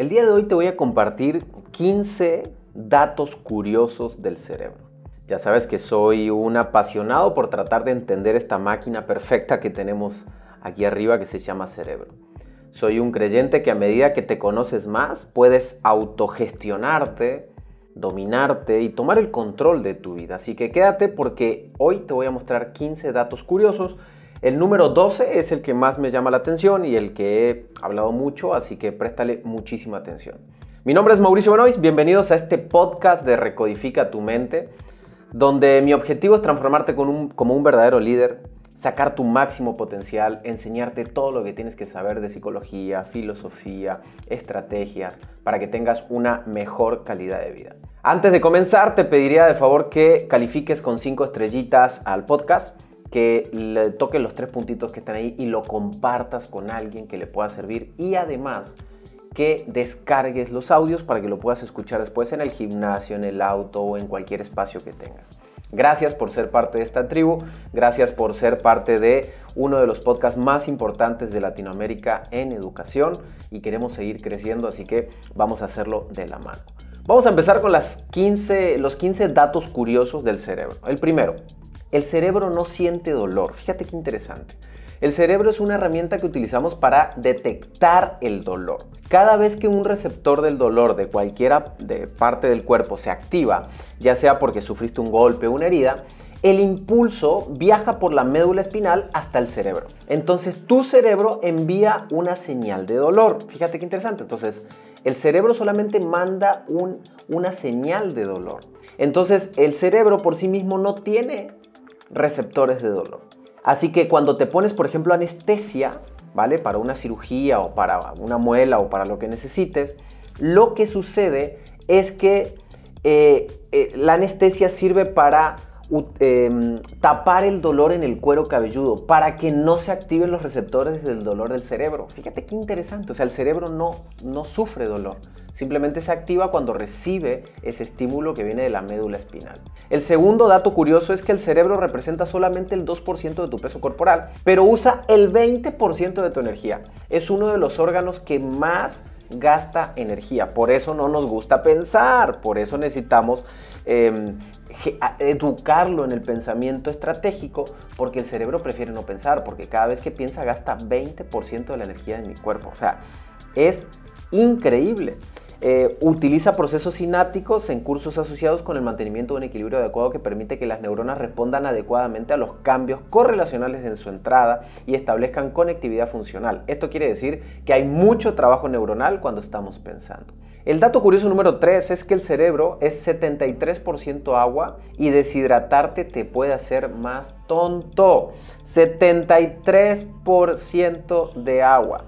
El día de hoy te voy a compartir 15 datos curiosos del cerebro. Ya sabes que soy un apasionado por tratar de entender esta máquina perfecta que tenemos aquí arriba que se llama cerebro. Soy un creyente que a medida que te conoces más puedes autogestionarte, dominarte y tomar el control de tu vida. Así que quédate porque hoy te voy a mostrar 15 datos curiosos. El número 12 es el que más me llama la atención y el que he hablado mucho, así que préstale muchísima atención. Mi nombre es Mauricio Benoist, bienvenidos a este podcast de Recodifica tu mente, donde mi objetivo es transformarte como un verdadero líder, sacar tu máximo potencial, enseñarte todo lo que tienes que saber de psicología, filosofía, estrategias, para que tengas una mejor calidad de vida. Antes de comenzar, te pediría de favor que califiques con 5 estrellitas al podcast, que le toques los tres puntitos que están ahí y lo compartas con alguien que le pueda servir y además que descargues los audios para que lo puedas escuchar después en el gimnasio, en el auto o en cualquier espacio que tengas. Gracias por ser parte de esta tribu, gracias por ser parte de uno de los podcasts más importantes de Latinoamérica en educación y queremos seguir creciendo, así que vamos a hacerlo de la mano. Vamos a empezar con las 15, los 15 datos curiosos del cerebro. El primero, el cerebro no siente dolor. Fíjate qué interesante. El cerebro es una herramienta que utilizamos para detectar el dolor. Cada vez que un receptor del dolor de cualquiera de parte del cuerpo se activa, ya sea porque sufriste un golpe o una herida, el impulso viaja por la médula espinal hasta el cerebro. Entonces tu cerebro envía una señal de dolor. Fíjate qué interesante. Entonces el cerebro solamente manda una señal de dolor. Entonces el cerebro por sí mismo no tiene receptores de dolor. Así que cuando te pones, por ejemplo, anestesia, ¿vale? Para una cirugía o para una muela o para lo que necesites, lo que sucede es que eh, eh, la anestesia sirve para Em, tapar el dolor en el cuero cabelludo para que no se activen los receptores del dolor del cerebro. Fíjate qué interesante, o sea, el cerebro no, no sufre dolor, simplemente se activa cuando recibe ese estímulo que viene de la médula espinal. El segundo dato curioso es que el cerebro representa solamente el 2% de tu peso corporal, pero usa el 20% de tu energía. Es uno de los órganos que más gasta energía. Por eso no nos gusta pensar, por eso necesitamos em, educarlo en el pensamiento estratégico, porque el cerebro prefiere no pensar, porque cada vez que piensa gasta 20% de la energía de mi cuerpo. O sea, es increíble. Eh, utiliza procesos sinápticos en cursos asociados con el mantenimiento de un equilibrio adecuado que permite que las neuronas respondan adecuadamente a los cambios correlacionales en su entrada y establezcan conectividad funcional. Esto quiere decir que hay mucho trabajo neuronal cuando estamos pensando. El dato curioso número 3 es que el cerebro es 73% agua y deshidratarte te puede hacer más tonto. 73% de agua.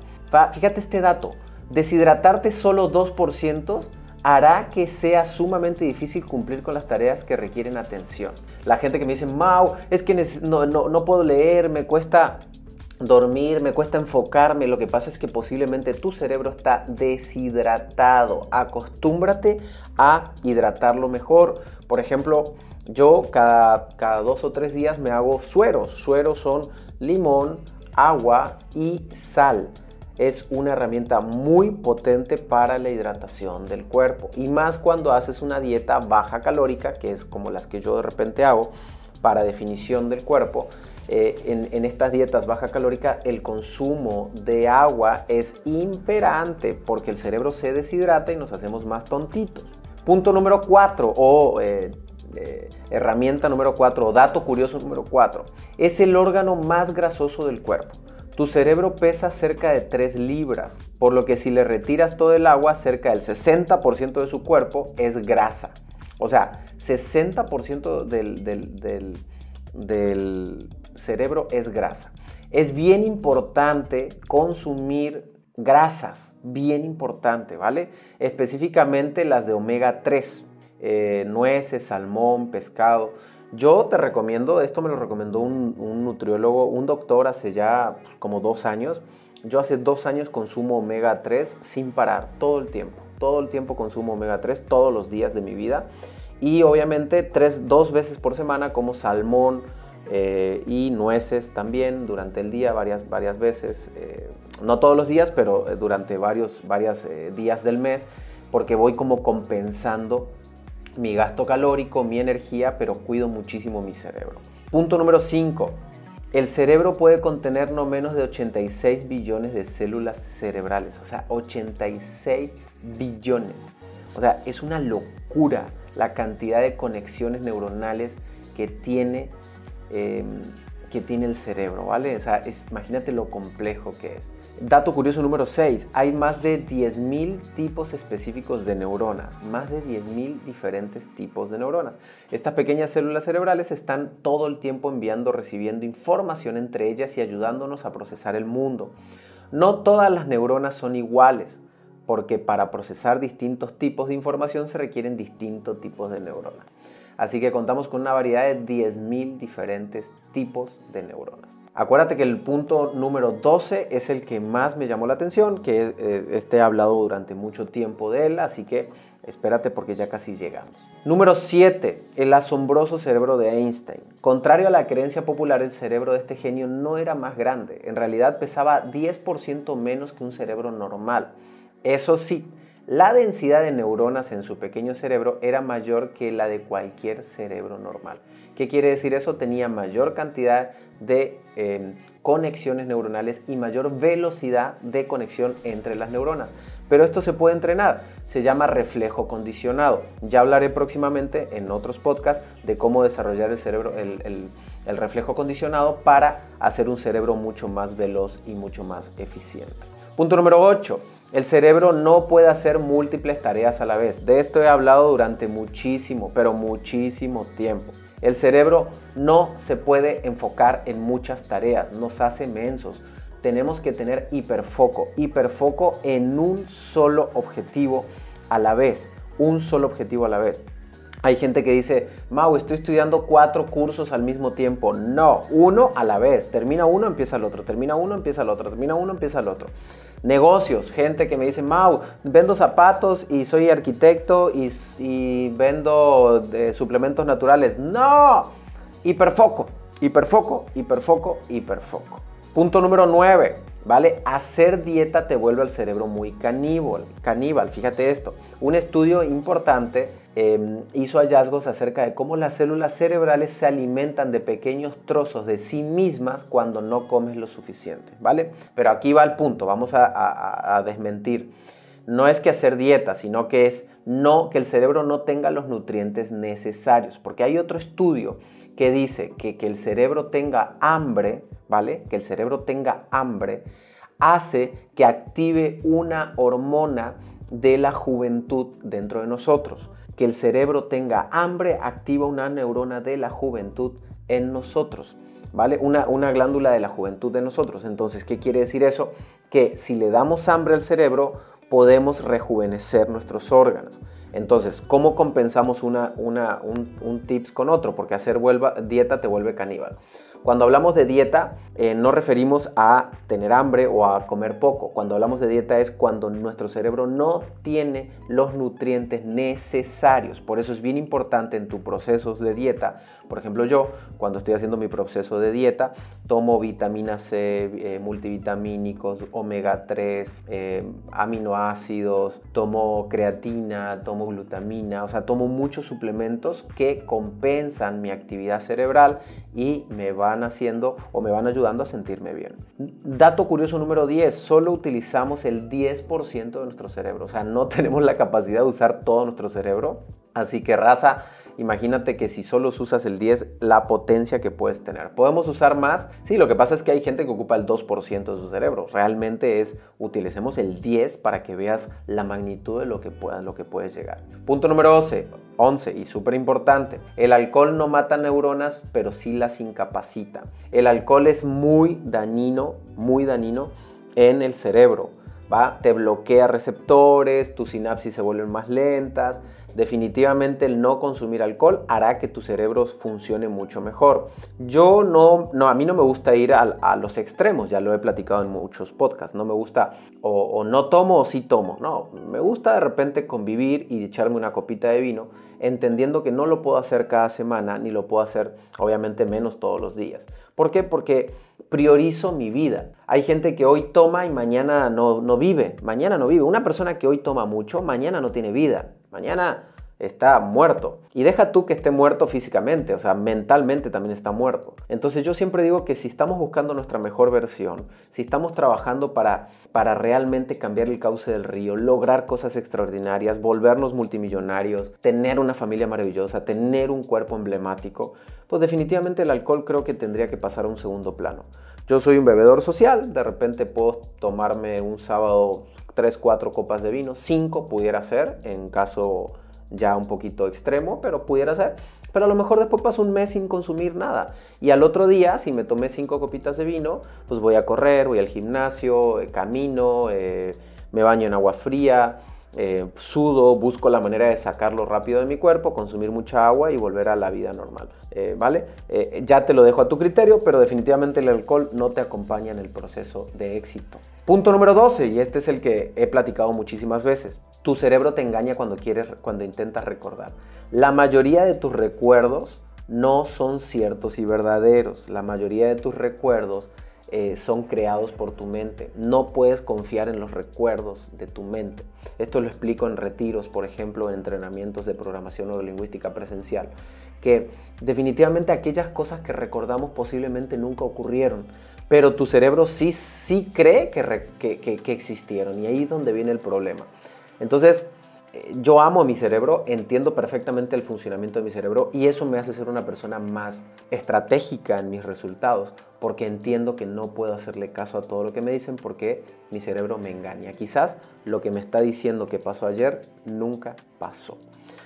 Fíjate este dato deshidratarte solo 2% hará que sea sumamente difícil cumplir con las tareas que requieren atención. La gente que me dice, Mau, es que no, no, puedo leer, me cuesta dormir, me cuesta enfocarme. Lo que pasa es que posiblemente tu cerebro está deshidratado. Acostúmbrate a hidratarlo mejor. Por ejemplo, yo cada, cada dos o tres días me hago sueros. Sueros son limón, agua y sal es una herramienta muy potente para la hidratación del cuerpo y más cuando haces una dieta baja calórica, que es como las que yo de repente hago para definición del cuerpo. Eh, en, estas dietas baja calórica el consumo de agua es imperante porque el cerebro se deshidrata y nos hacemos más tontitos. Punto número 4 o eh, eh, herramienta número 4 o dato curioso número 4 es el órgano más grasoso del cuerpo. Tu cerebro pesa cerca de 3 libras, por lo que si le retiras todo el agua, cerca del 60% de su cuerpo es grasa. O sea, 60% del, del, del cerebro es grasa. Es bien importante consumir grasas, bien importante, ¿vale? Específicamente las de omega 3, eh, nueces, salmón, pescado. Yo te recomiendo, esto me lo recomendó un, nutriólogo, un doctor hace ya como dos años. Yo hace dos años consumo omega 3 sin parar, todo el tiempo. Todo el tiempo consumo omega 3, todos los días de mi vida. Y obviamente tres, dos veces por semana como salmón eh, y nueces también durante el día, varias, varias veces. Eh, no todos los días, pero eh, durante varios varios, eh, días del mes, porque voy como compensando mi gasto calórico, mi energía, pero cuido muchísimo mi cerebro. Punto número 5. El cerebro puede contener no menos de 86 billones de células cerebrales, o sea, 86 billones. O sea, es una locura la cantidad de conexiones neuronales que tiene, em, que tiene el cerebro, ¿vale? Imagínate lo complejo que es. Dato curioso número 6, hay más de 10.000 tipos específicos de neuronas, más de 10.000 diferentes tipos de neuronas. Estas pequeñas células cerebrales están todo el tiempo enviando, recibiendo información entre ellas y ayudándonos a procesar el mundo. No todas las neuronas son iguales, porque para procesar distintos tipos de información se requieren distintos tipos de neuronas. Así que contamos con una variedad de 10.000 diferentes tipos de neuronas. Acuérdate que el punto número 12 es el que más me llamó la atención, que eh, este he hablado durante mucho tiempo de él, así que espérate porque ya casi llegamos. Número 7. El asombroso cerebro de Einstein. Contrario a la creencia popular, el cerebro de este genio no era más grande. En realidad pesaba 10% menos que un cerebro normal. Eso sí, la densidad de neuronas en su pequeño cerebro era mayor que la de cualquier cerebro normal. ¿Qué quiere decir eso? Tenía mayor cantidad de em, conexiones neuronales y mayor velocidad de conexión entre las neuronas. Pero esto se puede entrenar, se llama reflejo condicionado. Ya hablaré próximamente en otros podcasts de cómo desarrollar el cerebro, el, el reflejo condicionado para hacer un cerebro mucho más veloz y mucho más eficiente. Punto número 8 el cerebro no puede hacer múltiples tareas a la vez. De esto he hablado durante muchísimo, pero muchísimo tiempo. El cerebro no se puede enfocar en muchas tareas, nos hace mensos. Tenemos que tener hiperfoco, hiperfoco en un solo objetivo a la vez, un solo objetivo a la vez. Hay gente que dice, Mau, estoy estudiando cuatro cursos al mismo tiempo. No, uno a la vez. Termina uno, empieza el otro. Termina uno, empieza el otro. Termina uno, empieza el otro. Negocios, gente que me dice, Mau, vendo zapatos y soy arquitecto y, vendo eh, suplementos naturales. No, hiperfoco, hiperfoco, hiperfoco, hiperfoco. Punto número 9, ¿vale? Hacer dieta te vuelve al cerebro muy caníbal. Caníbal, fíjate esto. Un estudio importante Em, hizo hallazgos acerca de cómo las células cerebrales se alimentan de pequeños trozos de sí mismas cuando no comes lo suficiente, ¿vale? Pero aquí va el punto, vamos a, desmentir. No es que hacer dieta, sino que es no que el cerebro no tenga los nutrientes necesarios, porque hay otro estudio que dice que que el cerebro tenga hambre, ¿vale? Que el cerebro tenga hambre hace que active una hormona de la juventud dentro de nosotros que el cerebro tenga hambre activa una neurona de la juventud en nosotros. ¿Vale? Una, una glándula de la juventud de nosotros. Entonces, ¿qué quiere decir eso? Que si le damos hambre al cerebro, podemos rejuvenecer nuestros órganos. Entonces, ¿cómo compensamos una, una, un, un, tips con otro? Porque hacer dieta te vuelve caníbal. Cuando hablamos de dieta, eh, no referimos a tener hambre o a comer poco. Cuando hablamos de dieta es cuando nuestro cerebro no tiene los nutrientes necesarios. Por eso es bien importante en tus procesos de dieta. Por ejemplo, yo, cuando estoy haciendo mi proceso de dieta, tomo vitamina C, eh, multivitamínicos, omega 3, eh, aminoácidos, tomo creatina, tomo glutamina, o sea, tomo muchos suplementos que compensan mi actividad cerebral y me van haciendo o me van ayudando a sentirme bien. Dato curioso número 10, solo utilizamos el 10% de nuestro cerebro, o sea, no tenemos la capacidad de usar todo nuestro cerebro, así que raza, imagínate que si solo usas el 10, la potencia que puedes tener. ¿Podemos usar más? Sí, lo que pasa es que hay gente que ocupa el 2% de su cerebro. Realmente es, utilicemos el 10 para que veas la magnitud de lo que, puedas, lo que puedes llegar. Punto número 11, 11 y súper importante, el alcohol no mata neuronas, pero sí las incapacita. El alcohol es muy dañino, muy dañino en el cerebro. ¿va? Te bloquea receptores, tus sinapsis se vuelven más lentas, Definitivamente el no consumir alcohol hará que tu cerebro funcione mucho mejor. Yo no, no a mí no me gusta ir a, los extremos, ya lo he platicado en muchos podcasts. No me gusta o, no tomo o sí tomo. No, me gusta de repente convivir y echarme una copita de vino entendiendo que no lo puedo hacer cada semana, ni lo puedo hacer obviamente menos todos los días. ¿Por qué? Porque priorizo mi vida. Hay gente que hoy toma y mañana no, no vive, mañana no vive. Una persona que hoy toma mucho, mañana no tiene vida. Mañana está muerto. Y deja tú que esté muerto físicamente, o sea, mentalmente también está muerto. Entonces yo siempre digo que si estamos buscando nuestra mejor versión, si estamos trabajando para, para realmente cambiar el cauce del río, lograr cosas extraordinarias, volvernos multimillonarios, tener una familia maravillosa, tener un cuerpo emblemático, pues definitivamente el alcohol creo que tendría que pasar a un segundo plano. Yo soy un bebedor social, de repente puedo tomarme un sábado 3, 4 copas de vino, 5 pudiera ser en caso ya un poquito extremo, pero pudiera ser. Pero a lo mejor después paso un mes sin consumir nada. Y al otro día, si me tomé cinco copitas de vino, pues voy a correr, voy al gimnasio, eh, camino, eh, me baño en agua fría, eh, sudo, busco la manera de sacarlo rápido de mi cuerpo, consumir mucha agua y volver a la vida normal. ¿Vale? ya te lo dejo a tu criterio, pero definitivamente el alcohol no te acompaña en el proceso de éxito. Punto número 12, y este es el que he platicado muchísimas veces. Tu cerebro te engaña cuando quieres, cuando intentas recordar. La mayoría de tus recuerdos no son ciertos y verdaderos. La mayoría de tus recuerdos eh, son creados por tu mente. No puedes confiar en los recuerdos de tu mente. Esto lo explico en retiros, por ejemplo, en entrenamientos de programación neurolingüística presencial. Que definitivamente aquellas cosas que recordamos posiblemente nunca ocurrieron, pero tu cerebro sí, sí cree que, que existieron. Y ahí es donde viene el problema. Entonces, yo amo mi cerebro, entiendo perfectamente el funcionamiento de mi cerebro y eso me hace ser una persona más estratégica en mis resultados, porque entiendo que no puedo hacerle caso a todo lo que me dicen porque mi cerebro me engaña. Quizás lo que me está diciendo que pasó ayer nunca pasó.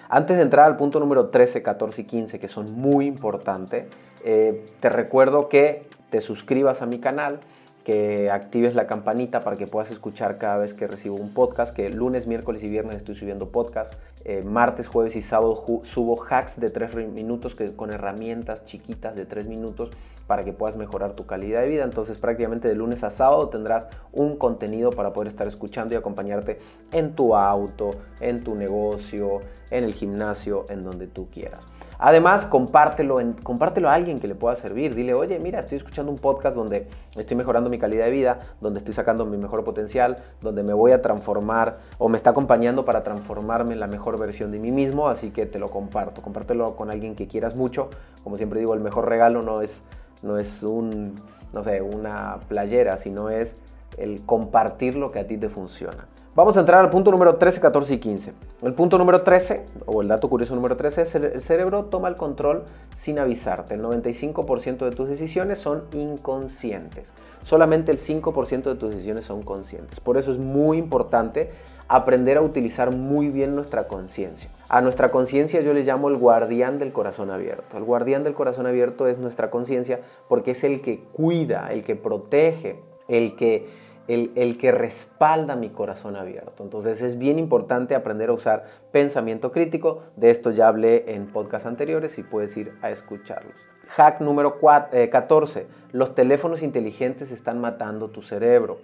Antes de entrar al punto número 13, 14 y 15, que son muy importantes, eh, te recuerdo que te suscribas a mi canal, que actives la campanita para que puedas escuchar cada vez que recibo un podcast, que lunes, miércoles y viernes estoy subiendo podcast, eh, martes, jueves y sábado subo hacks de 3 minutos que, con herramientas chiquitas de 3 minutos para que puedas mejorar tu calidad de vida. Entonces prácticamente de lunes a sábado tendrás un contenido para poder estar escuchando y acompañarte en tu auto, en tu negocio, en el gimnasio, en donde tú quieras. Además, compártelo, compártelo a alguien que le pueda servir. Dile, oye, mira, estoy escuchando un podcast donde estoy mejorando mi calidad de vida, donde estoy sacando mi mejor potencial, donde me voy a transformar o me está acompañando para transformarme en la mejor versión de mí mismo, así que te lo comparto. Compártelo con alguien que quieras mucho. Como siempre digo, el mejor regalo no es, no es un, no sé, una playera, sino es el compartir lo que a ti te funciona. Vamos a entrar al punto número 13, 14 y 15. El punto número 13, o el dato curioso número 13, es el, cerebro toma el control sin avisarte. El 95% de tus decisiones son inconscientes. Solamente el 5% de tus decisiones son conscientes. Por eso es muy importante aprender a utilizar muy bien nuestra conciencia. A nuestra conciencia yo le llamo el guardián del corazón abierto. El guardián del corazón abierto es nuestra conciencia porque es el que cuida, el que protege, el que el, que respalda mi corazón abierto. Entonces es bien importante aprender a usar pensamiento crítico. De esto ya hablé en podcasts anteriores y puedes ir a escucharlos. Hack número 14. Eh, Los teléfonos inteligentes están matando tu cerebro.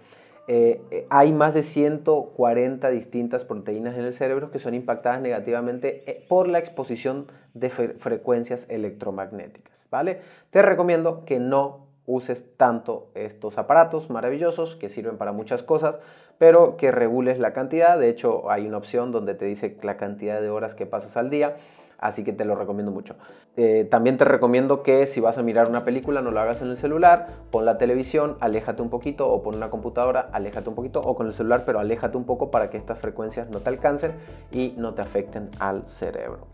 Eh, eh, hay más de 140 distintas proteínas en el cerebro que son impactadas negativamente por la exposición de frecuencias electromagnéticas. ¿vale? Te recomiendo que no uses tanto estos aparatos maravillosos que sirven para muchas cosas, pero que regules la cantidad. De hecho, hay una opción donde te dice la cantidad de horas que pasas al día, así que te lo recomiendo mucho. Eh, también te recomiendo que si vas a mirar una película no lo hagas en el celular, pon la televisión, aléjate un poquito o pon una computadora, aléjate un poquito o con el celular, pero aléjate un poco para que estas frecuencias no te alcancen y no te afecten al cerebro.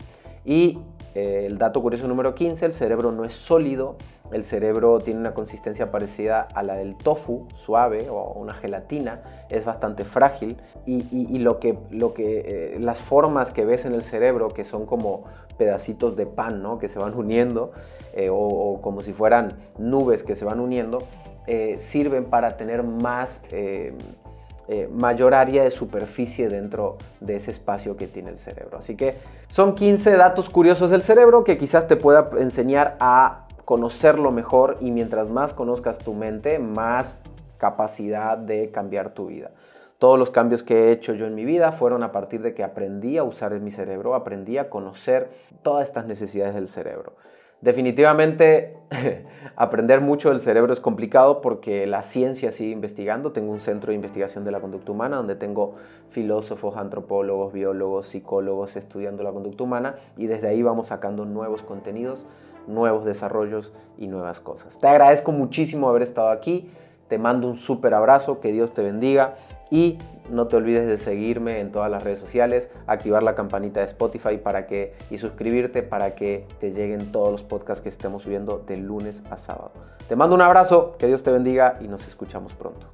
Y eh, el dato curioso número 15, el cerebro no es sólido, el cerebro tiene una consistencia parecida a la del tofu, suave o una gelatina, es bastante frágil. Y, lo que, lo que, eh, las formas que ves en el cerebro, que son como pedacitos de pan ¿no? que se van uniendo eh, o, como si fueran nubes que se van uniendo, sirven para tener más eh, mayor área de superficie dentro de ese espacio que tiene el cerebro. Así que son 15 datos curiosos del cerebro que quizás te pueda enseñar a conocerlo mejor y mientras más conozcas tu mente, más capacidad de cambiar tu vida. Todos los cambios que he hecho yo en mi vida fueron a partir de que aprendí a usar mi cerebro, aprendí a conocer todas estas necesidades del cerebro. Definitivamente aprender mucho del cerebro es complicado porque la ciencia sigue investigando. Tengo un centro de investigación de la conducta humana donde tengo filósofos, antropólogos, biólogos, psicólogos estudiando la conducta humana y desde ahí vamos sacando nuevos contenidos, nuevos desarrollos y nuevas cosas. Te agradezco muchísimo haber estado aquí. Te mando un súper abrazo, que Dios te bendiga y no te olvides de seguirme en todas las redes sociales, activar la campanita de Spotify para que, y suscribirte para que te lleguen todos los podcasts que estemos subiendo de lunes a sábado. Te mando un abrazo, que Dios te bendiga y nos escuchamos pronto.